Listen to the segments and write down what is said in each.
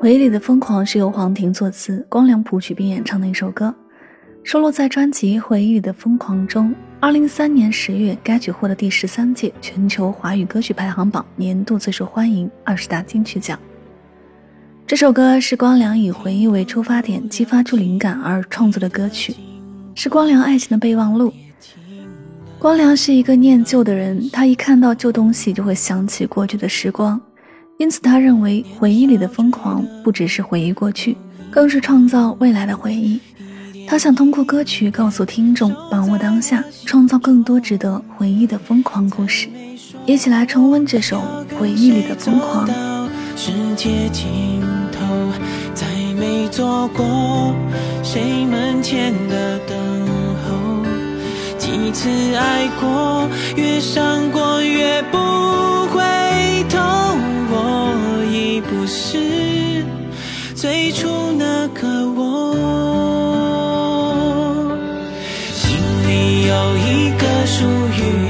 回忆里的疯狂是由黄婷作词、光良谱曲并演唱的一首歌，收录在专辑《回忆里的疯狂》中。二零一三年十月，该曲获得第十三届全球华语歌曲排行榜年度最受欢迎二十大金曲奖。这首歌是光良以回忆为出发点，激发出灵感而创作的歌曲，是光良爱情的备忘录。光良是一个念旧的人，他一看到旧东西就会想起过去的时光，因此他认为回忆里的疯狂不只是回忆过去，更是创造未来的回忆。他想通过歌曲告诉听众，把握当下，创造更多值得回忆的疯狂故事。一起来重温这首回忆里的疯狂。世界尽头，再没做过谁门前的等候。几次爱过，越伤过越不。不是最初那个我。心里有一个属于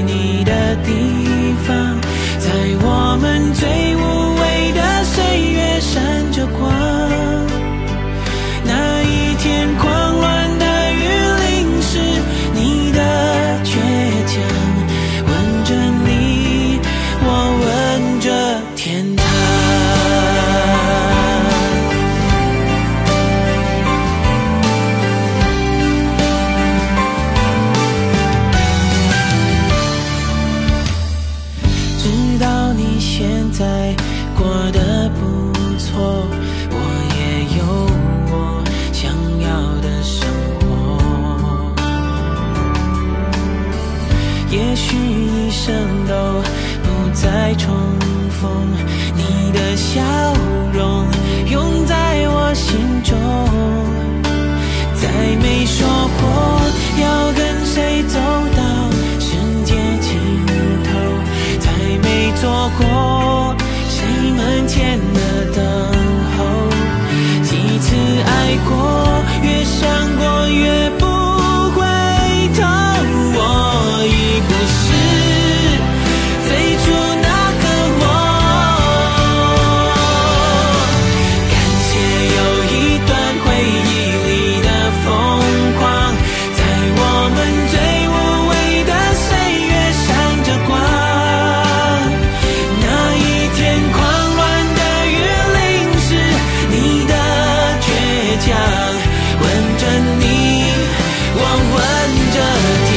也许一生都不再重逢你的笑容永在我心中。再没说过要跟谁走到世界尽头再没做过谁门前的跟着。